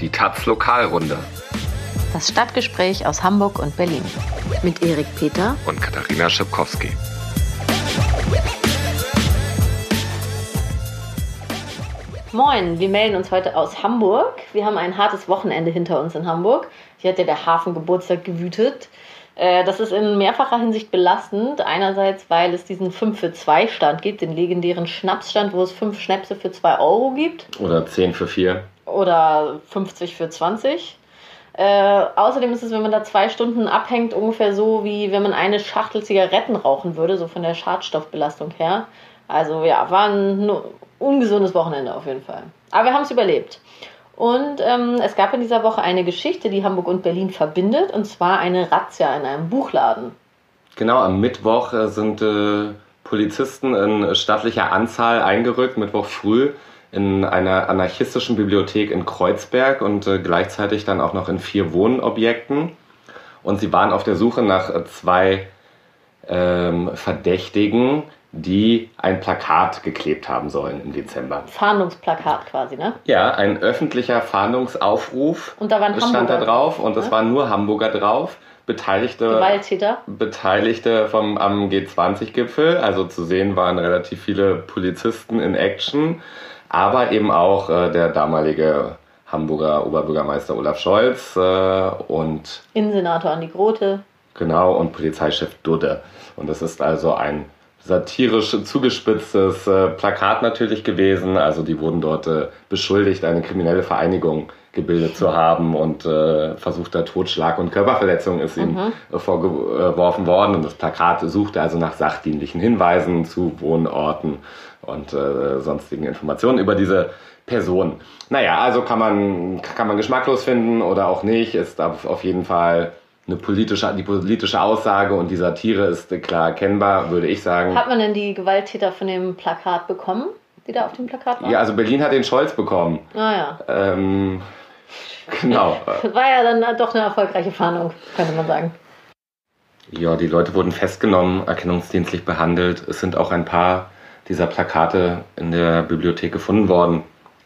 Die Taz Lokalrunde. Das Stadtgespräch aus Hamburg und Berlin. Mit Erik Peter und Katharina Schipkowski. Moin, wir melden uns heute aus Hamburg. Wir haben ein hartes Wochenende hinter uns in Hamburg. Hier hat ja der Hafengeburtstag gewütet. Äh, das ist in mehrfacher Hinsicht belastend. Einerseits, weil es diesen 5 für 2 Stand gibt, den legendären Schnapsstand, wo es 5 Schnäpse für 2 Euro gibt. Oder 10 für 4. Oder 50 für 20. Äh, außerdem ist es, wenn man da zwei Stunden abhängt, ungefähr so, wie wenn man eine Schachtel Zigaretten rauchen würde, so von der Schadstoffbelastung her. Also ja, war ein ungesundes Wochenende auf jeden Fall. Aber wir haben es überlebt. Und ähm, es gab in dieser Woche eine Geschichte, die Hamburg und Berlin verbindet, und zwar eine Razzia in einem Buchladen. Genau, am Mittwoch äh, sind äh, Polizisten in stattlicher Anzahl eingerückt, Mittwoch früh, in einer anarchistischen Bibliothek in Kreuzberg und äh, gleichzeitig dann auch noch in vier Wohnobjekten. Und sie waren auf der Suche nach äh, zwei ähm, Verdächtigen, die ein Plakat geklebt haben sollen im Dezember. Fahndungsplakat quasi, ne? Ja, ein öffentlicher Fahndungsaufruf und da waren stand Hamburger, da drauf und es ne? waren nur Hamburger drauf. Beteiligte, Gewalttäter. Beteiligte vom, am G20-Gipfel, also zu sehen waren relativ viele Polizisten in Action, aber eben auch äh, der damalige Hamburger Oberbürgermeister Olaf Scholz äh, und Innensenator Andi Grote. Genau, und Polizeichef Dudde. Und das ist also ein satirisch zugespitztes äh, Plakat natürlich gewesen. Also die wurden dort äh, beschuldigt, eine kriminelle Vereinigung gebildet zu haben und äh, versuchter Totschlag und Körperverletzung ist ihm mhm. vorgeworfen worden. Und das Plakat suchte also nach sachdienlichen Hinweisen zu Wohnorten und äh, sonstigen Informationen über diese Person. Naja, also kann man, kann man geschmacklos finden oder auch nicht, ist auf jeden Fall eine politische, die politische Aussage und die Satire ist klar erkennbar, würde ich sagen. Hat man denn die Gewalttäter von dem Plakat bekommen, die da auf dem Plakat waren? Ja, also Berlin hat den Scholz bekommen. Ah ja. Ähm, genau. War ja dann doch eine erfolgreiche Fahndung, könnte man sagen. Ja, die Leute wurden festgenommen, erkennungsdienstlich behandelt. Es sind auch ein paar dieser Plakate in der Bibliothek gefunden worden.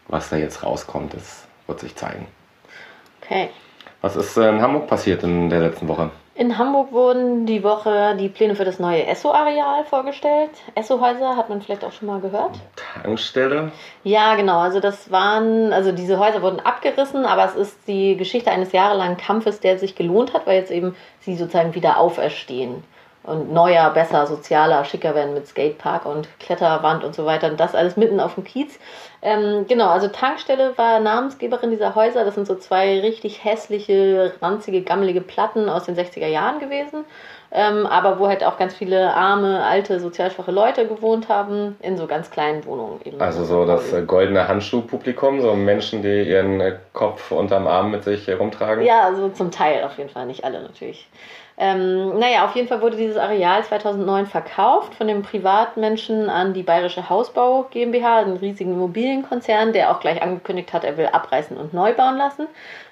Was da jetzt rauskommt, das wird sich zeigen. Okay. Was ist in Hamburg passiert in der letzten Woche? In Hamburg wurden die Woche die Pläne für das neue Esso-Areal vorgestellt. Esso-Häuser hat man vielleicht auch schon mal gehört. Tankstelle? Ja, genau. Also das waren, also diese Häuser wurden abgerissen, aber es ist die Geschichte eines jahrelangen Kampfes, der sich gelohnt hat, weil jetzt eben sie sozusagen wieder auferstehen und neuer, besser, sozialer, schicker werden mit Skatepark und Kletterwand und so weiter. Und das alles mitten auf dem Kiez. Ähm, genau, also Tankstelle war Namensgeberin dieser Häuser. Das sind so zwei richtig hässliche, ranzige, gammelige Platten aus den 60er Jahren gewesen. Ähm, aber wo halt auch ganz viele arme, alte, sozial schwache Leute gewohnt haben, in so ganz kleinen Wohnungen eben. Also so das äh, goldene Handschuhpublikum, so Menschen, die ihren äh, Kopf unterm Arm mit sich rumtragen? Ja, also zum Teil auf jeden Fall, nicht alle natürlich. Ähm, naja, auf jeden Fall wurde dieses Areal 2009 verkauft von dem Privatmenschen an die Bayerische Hausbau GmbH, einen riesigen Immobilienkonzern, der auch gleich angekündigt hat, er will abreißen und neu bauen lassen.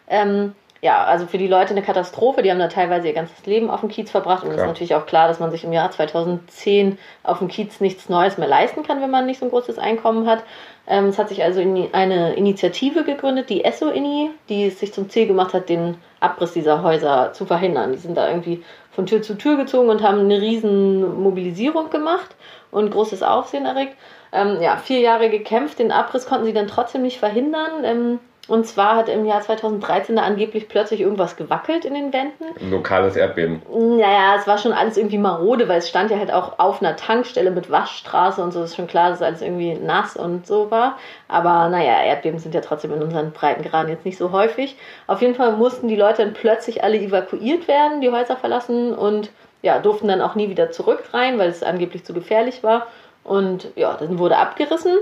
Ähm, ja, also für die Leute eine Katastrophe. Die haben da teilweise ihr ganzes Leben auf dem Kiez verbracht. Und es ist natürlich auch klar, dass man sich im Jahr 2010 auf dem Kiez nichts Neues mehr leisten kann, wenn man nicht so ein großes Einkommen hat. Ähm, es hat sich also eine Initiative gegründet, die ESSO-INI, die es sich zum Ziel gemacht hat, den Abriss dieser Häuser zu verhindern. Die sind da irgendwie von Tür zu Tür gezogen und haben eine riesen Mobilisierung gemacht und großes Aufsehen erregt. Ähm, ja, vier Jahre gekämpft. Den Abriss konnten sie dann trotzdem nicht verhindern. Ähm, und zwar hat im Jahr 2013 da angeblich plötzlich irgendwas gewackelt in den Wänden. Ein lokales Erdbeben. Naja, es war schon alles irgendwie marode, weil es stand ja halt auch auf einer Tankstelle mit Waschstraße und so. ist schon klar, dass alles irgendwie nass und so war. Aber naja, Erdbeben sind ja trotzdem in unseren Breitengraden jetzt nicht so häufig. Auf jeden Fall mussten die Leute dann plötzlich alle evakuiert werden, die Häuser verlassen und ja, durften dann auch nie wieder zurück rein, weil es angeblich zu gefährlich war. Und ja, dann wurde abgerissen.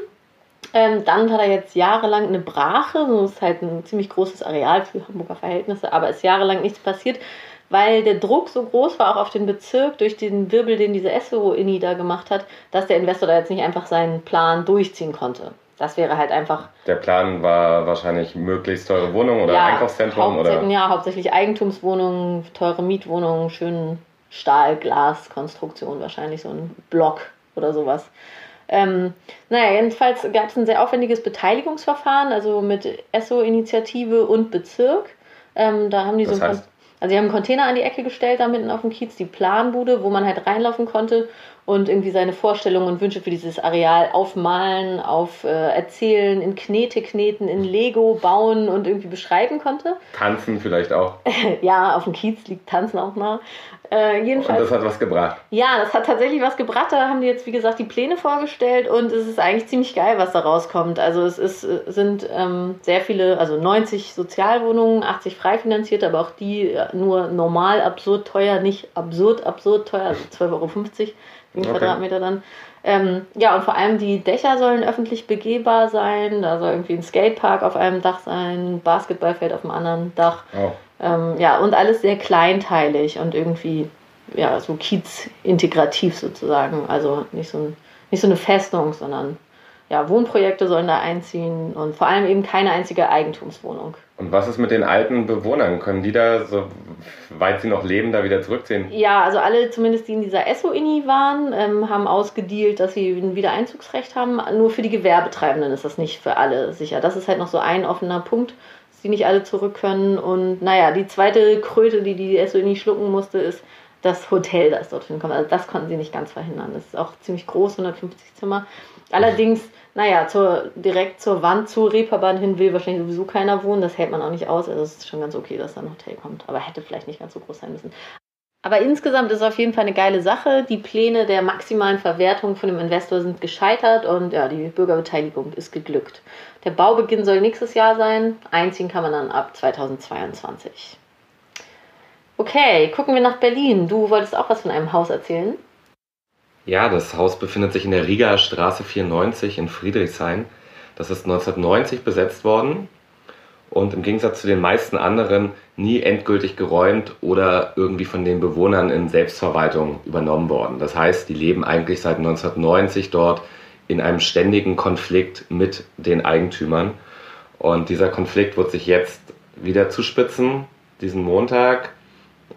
Ähm, dann hat er jetzt jahrelang eine Brache, so ist halt ein ziemlich großes Areal für Hamburger Verhältnisse, aber ist jahrelang nichts passiert, weil der Druck so groß war, auch auf den Bezirk, durch den Wirbel, den diese SO-INI da gemacht hat, dass der Investor da jetzt nicht einfach seinen Plan durchziehen konnte. Das wäre halt einfach. Der Plan war wahrscheinlich möglichst teure Wohnungen oder ja, Einkaufszentrum oder? Ja, hauptsächlich Eigentumswohnungen, teure Mietwohnungen, schönen Stahl-Glas-Konstruktion, wahrscheinlich so ein Block oder sowas. Ähm, naja, jedenfalls gab es ein sehr aufwendiges Beteiligungsverfahren, also mit ESSO-Initiative und Bezirk. Ähm, da haben die Das so ein heißt? Also sie haben einen Container an die Ecke gestellt, da mitten auf dem Kiez, die Planbude, wo man halt reinlaufen konnte und irgendwie seine Vorstellungen und Wünsche für dieses Areal aufmalen, auf äh, erzählen, in Knete kneten, in Lego bauen und irgendwie beschreiben konnte. Tanzen vielleicht auch. ja, auf dem Kiez liegt Tanzen auch nah. Äh, Und jedenfalls. das hat was gebracht. Ja, das hat tatsächlich was gebracht. Da haben die jetzt, wie gesagt, die Pläne vorgestellt und es ist eigentlich ziemlich geil, was da rauskommt. Also es ist, äh, sind ähm, sehr viele, also 90 Sozialwohnungen, 80 frei finanzierte, aber auch die äh, nur normal absurd teuer, nicht absurd absurd teuer, also 12,50 Euro für Okay. Quadratmeter dann. Ähm, ja, und vor allem die Dächer sollen öffentlich begehbar sein. Da soll irgendwie ein Skatepark auf einem Dach sein, ein Basketballfeld auf dem anderen Dach. Oh. Ähm, ja, und alles sehr kleinteilig und irgendwie, ja, so Kiez-integrativ sozusagen. Also nicht so, ein, nicht so eine Festung, sondern ja, Wohnprojekte sollen da einziehen und vor allem eben keine einzige Eigentumswohnung. Und was ist mit den alten Bewohnern? Können die da, so weit sie noch leben, da wieder zurückziehen? Ja, also alle, zumindest die in dieser ESSO-INI waren, ähm, haben ausgedealt, dass sie ein Wiedereinzugsrecht haben. Nur für die Gewerbetreibenden ist das nicht für alle sicher. Das ist halt noch so ein offener Punkt, dass die nicht alle zurück können. Und naja, die zweite Kröte, die die ESSO-INI schlucken musste, ist das Hotel, das dort hinkommt. Also das konnten sie nicht ganz verhindern. Das ist auch ziemlich groß, 150 Zimmer. Allerdings, naja, zur, direkt zur Wand, zur Reeperbahn hin will wahrscheinlich sowieso keiner wohnen. Das hält man auch nicht aus. Also es ist schon ganz okay, dass da ein Hotel kommt. Aber hätte vielleicht nicht ganz so groß sein müssen. Aber insgesamt ist es auf jeden Fall eine geile Sache. Die Pläne der maximalen Verwertung von dem Investor sind gescheitert und ja, die Bürgerbeteiligung ist geglückt. Der Baubeginn soll nächstes Jahr sein. Einziehen kann man dann ab 2022. Okay, gucken wir nach Berlin. Du wolltest auch was von einem Haus erzählen? Ja, das Haus befindet sich in der Rieger Straße 94 in Friedrichshain. Das ist 1990 besetzt worden und im Gegensatz zu den meisten anderen nie endgültig geräumt oder irgendwie von den Bewohnern in Selbstverwaltung übernommen worden. Das heißt, die leben eigentlich seit 1990 dort in einem ständigen Konflikt mit den Eigentümern. Und dieser Konflikt wird sich jetzt wieder zuspitzen. Diesen Montag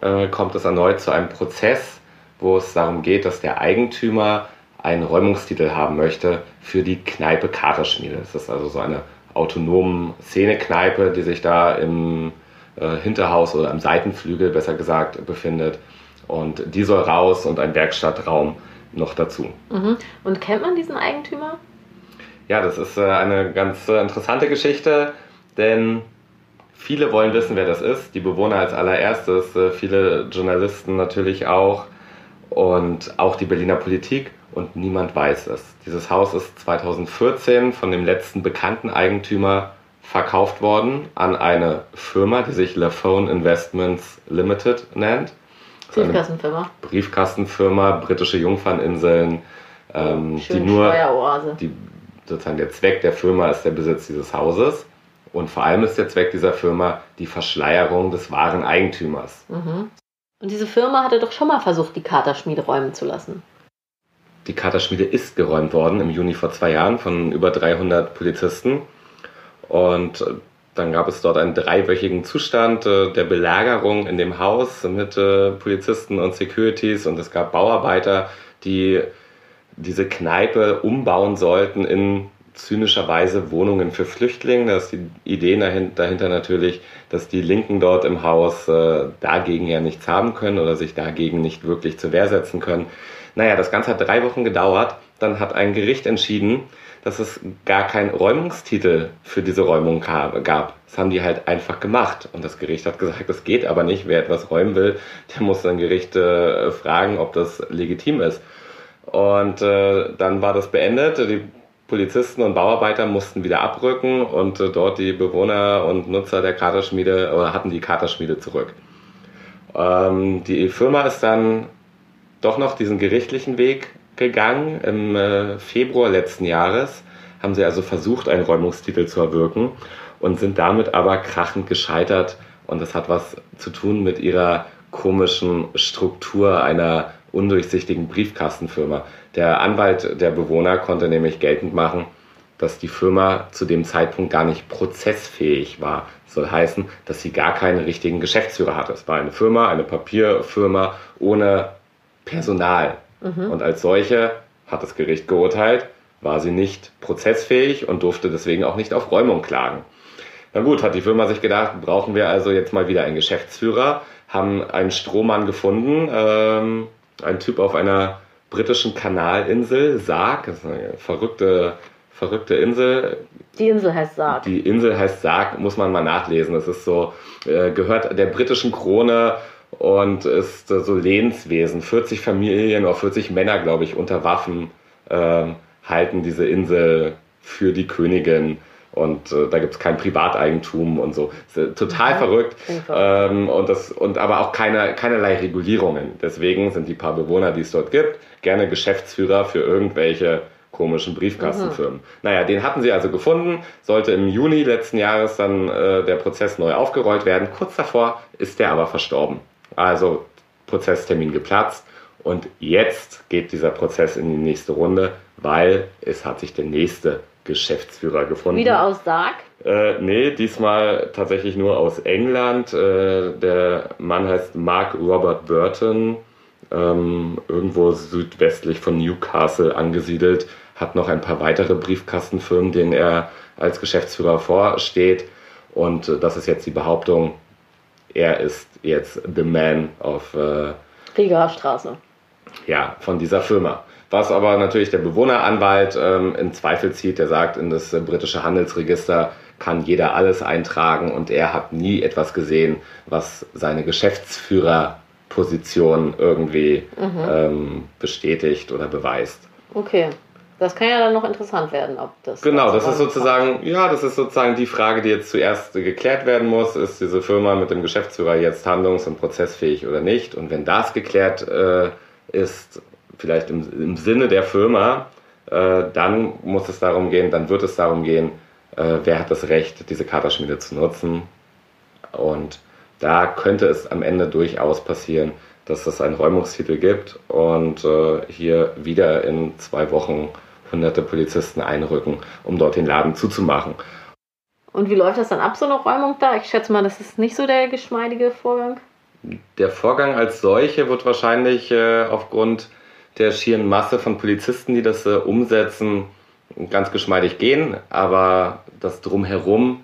äh, kommt es erneut zu einem Prozess, wo es darum geht, dass der Eigentümer einen Räumungstitel haben möchte für die Kneipe Katerschmiede. Das ist also so eine autonome Szenekneipe, die sich da im äh, Hinterhaus oder im Seitenflügel, besser gesagt, befindet. Und die soll raus und ein Werkstattraum noch dazu. Mhm. Und kennt man diesen Eigentümer? Ja, das ist äh, eine ganz äh, interessante Geschichte, denn viele wollen wissen, wer das ist. Die Bewohner als allererstes, äh, viele Journalisten natürlich auch und auch die Berliner Politik und niemand weiß es. Dieses Haus ist 2014 von dem letzten bekannten Eigentümer verkauft worden an eine Firma, die sich Lafone Investments Limited nennt. Briefkassenfirma. Briefkastenfirma, britische Jungferninseln, ähm, die nur die, sozusagen der Zweck der Firma ist der Besitz dieses Hauses. Und vor allem ist der Zweck dieser Firma die Verschleierung des wahren Eigentümers. Mhm. Und diese Firma hatte doch schon mal versucht, die Katerschmiede räumen zu lassen. Die Katerschmiede ist geräumt worden im Juni vor zwei Jahren von über 300 Polizisten. Und äh, dann gab es dort einen dreiwöchigen Zustand äh, der Belagerung in dem Haus mit äh, Polizisten und Securities. Und es gab Bauarbeiter, die diese Kneipe umbauen sollten in zynischer Weise Wohnungen für Flüchtlinge. Da ist die Idee dahin- dahinter natürlich, dass die Linken dort im Haus äh, dagegen ja nichts haben können oder sich dagegen nicht wirklich zur Wehr setzen können. Naja, das Ganze hat drei Wochen gedauert. Dann hat ein Gericht entschieden, dass es gar keinen Räumungstitel für diese Räumung gab. Das haben die halt einfach gemacht. Und das Gericht hat gesagt, das geht aber nicht. Wer etwas räumen will, der muss dann Gericht äh, fragen, ob das legitim ist. Und äh, dann war das beendet. Die Polizisten und Bauarbeiter mussten wieder abrücken und äh, dort die Bewohner und Nutzer der Katerschmiede oder hatten die Katerschmiede zurück. Ähm, die Firma ist dann doch noch diesen gerichtlichen Weg gegangen. Im äh, Februar letzten Jahres haben sie also versucht, einen Räumungstitel zu erwirken und sind damit aber krachend gescheitert. Und das hat was zu tun mit ihrer komischen Struktur einer undurchsichtigen Briefkastenfirma. Der Anwalt der Bewohner konnte nämlich geltend machen, dass die Firma zu dem Zeitpunkt gar nicht prozessfähig war. Das soll heißen, dass sie gar keinen richtigen Geschäftsführer hatte. Es war eine Firma, eine Papierfirma ohne Personal. Und als solche hat das Gericht geurteilt, war sie nicht prozessfähig und durfte deswegen auch nicht auf Räumung klagen. Na gut, hat die Firma sich gedacht, brauchen wir also jetzt mal wieder einen Geschäftsführer, haben einen Strohmann gefunden, ähm, ein Typ auf einer britischen Kanalinsel, Sarg, das ist eine verrückte, verrückte Insel. Die Insel heißt Sarg. Die Insel heißt Sarg, muss man mal nachlesen. Das ist so, äh, gehört der britischen Krone und ist äh, so Lehnswesen. 40 Familien oder 40 Männer, glaube ich, unter Waffen äh, halten diese Insel für die Königin und äh, da gibt es kein Privateigentum und so. Äh, total mhm. verrückt. Ähm, und, das, und aber auch keine, keinerlei Regulierungen. Deswegen sind die paar Bewohner, die es dort gibt, gerne Geschäftsführer für irgendwelche komischen Briefkastenfirmen. Mhm. Naja, den hatten sie also gefunden, sollte im Juni letzten Jahres dann äh, der Prozess neu aufgerollt werden. Kurz davor ist der aber verstorben. Also Prozesstermin geplatzt. Und jetzt geht dieser Prozess in die nächste Runde, weil es hat sich der nächste Geschäftsführer gefunden. Wieder aus Sarg? Äh, nee, diesmal tatsächlich nur aus England. Äh, der Mann heißt Mark Robert Burton, ähm, irgendwo südwestlich von Newcastle angesiedelt, hat noch ein paar weitere Briefkastenfirmen, denen er als Geschäftsführer vorsteht. Und äh, das ist jetzt die Behauptung, er ist jetzt the man auf äh, Rigaer Straße. Ja, von dieser Firma. Was aber natürlich der Bewohneranwalt ähm, in Zweifel zieht, der sagt, in das äh, britische Handelsregister kann jeder alles eintragen und er hat nie etwas gesehen, was seine Geschäftsführerposition irgendwie mhm. ähm, bestätigt oder beweist. Okay. Das kann ja dann noch interessant werden, ob das. Genau, das ist sozusagen, kommt. ja, das ist sozusagen die Frage, die jetzt zuerst geklärt werden muss. Ist diese Firma mit dem Geschäftsführer jetzt handlungs- und prozessfähig oder nicht? Und wenn das geklärt äh, ist, vielleicht im, im Sinne der Firma, äh, dann muss es darum gehen, dann wird es darum gehen, äh, wer hat das Recht, diese Katerschmiede zu nutzen. Und da könnte es am Ende durchaus passieren, dass es einen Räumungstitel gibt und äh, hier wieder in zwei Wochen hunderte Polizisten einrücken, um dort den Laden zuzumachen. Und wie läuft das dann ab, so eine Räumung da? Ich schätze mal, das ist nicht so der geschmeidige Vorgang. Der Vorgang als solche wird wahrscheinlich äh, aufgrund der schieren Masse von Polizisten, die das äh, umsetzen, ganz geschmeidig gehen, aber das drumherum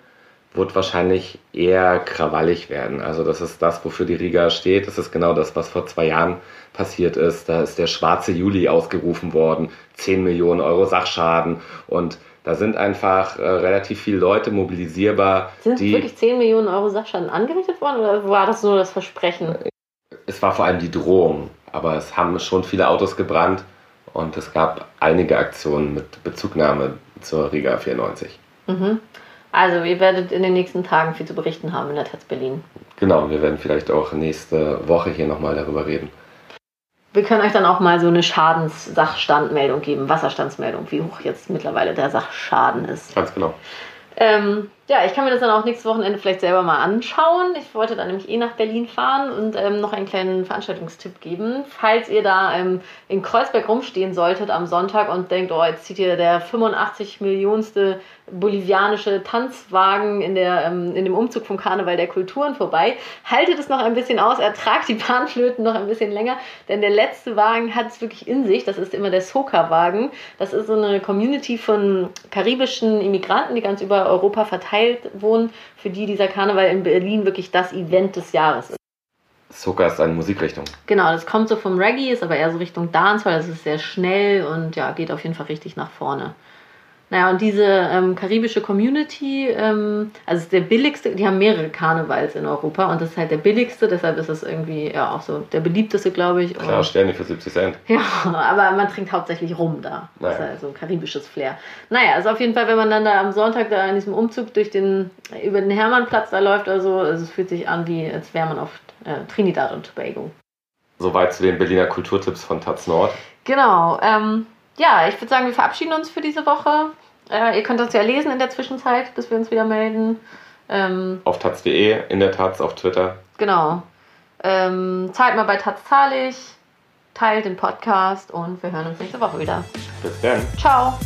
wird wahrscheinlich eher krawallig werden. Also das ist das, wofür die Riga steht. Das ist genau das, was vor zwei Jahren passiert ist. Da ist der schwarze Juli ausgerufen worden, 10 Millionen Euro Sachschaden und da sind einfach äh, relativ viele Leute mobilisierbar. Sind die, wirklich 10 Millionen Euro Sachschaden angerichtet worden oder war das nur das Versprechen? Es war vor allem die Drohung aber es haben schon viele Autos gebrannt und es gab einige Aktionen mit Bezugnahme zur Riga 94. Mhm. Also ihr werdet in den nächsten Tagen viel zu berichten haben in der Taz Berlin. Genau, wir werden vielleicht auch nächste Woche hier nochmal darüber reden. Wir können euch dann auch mal so eine Schadenssachstandmeldung geben, Wasserstandsmeldung, wie hoch jetzt mittlerweile der Sachschaden ist. Ganz genau. Ähm, ja, ich kann mir das dann auch nächstes Wochenende vielleicht selber mal anschauen. Ich wollte dann nämlich eh nach Berlin fahren und ähm, noch einen kleinen Veranstaltungstipp geben. Falls ihr da ähm, in Kreuzberg rumstehen solltet am Sonntag und denkt, oh, jetzt zieht hier der 85 Millionste bolivianische Tanzwagen in, der, ähm, in dem Umzug vom Karneval der Kulturen vorbei. Haltet es noch ein bisschen aus, ertragt die Bahnflöten noch ein bisschen länger, denn der letzte Wagen hat es wirklich in sich. Das ist immer der Soka-Wagen. Das ist so eine Community von karibischen Immigranten, die ganz über Europa verteilt wohnen, für die dieser Karneval in Berlin wirklich das Event des Jahres ist. Soka ist eine Musikrichtung. Genau, das kommt so vom Reggae, ist aber eher so Richtung Dancehall. Das ist sehr schnell und ja, geht auf jeden Fall richtig nach vorne. Naja, und diese ähm, karibische Community, ähm, also ist der billigste, die haben mehrere Karnevals in Europa und das ist halt der billigste, deshalb ist es irgendwie ja auch so der beliebteste, glaube ich. Klar, Sterne für 70 Cent. Ja, aber man trinkt hauptsächlich rum da. Naja. Das ist halt so ein karibisches Flair. Naja, also auf jeden Fall, wenn man dann da am Sonntag da in diesem Umzug durch den, über den Hermannplatz da läuft oder so, also es fühlt sich an, wie als wäre man auf äh, Trinidad und Tobago. Soweit zu den Berliner Kulturtipps von Taz Nord. Genau. Ähm, ja, ich würde sagen, wir verabschieden uns für diese Woche. Äh, ihr könnt uns ja lesen in der Zwischenzeit, bis wir uns wieder melden. Ähm, auf taz.de, in der Taz, auf Twitter. Genau. Ähm, zahlt mal bei Taz zahlig, teilt den Podcast und wir hören uns nächste Woche wieder. Bis dann. Ciao.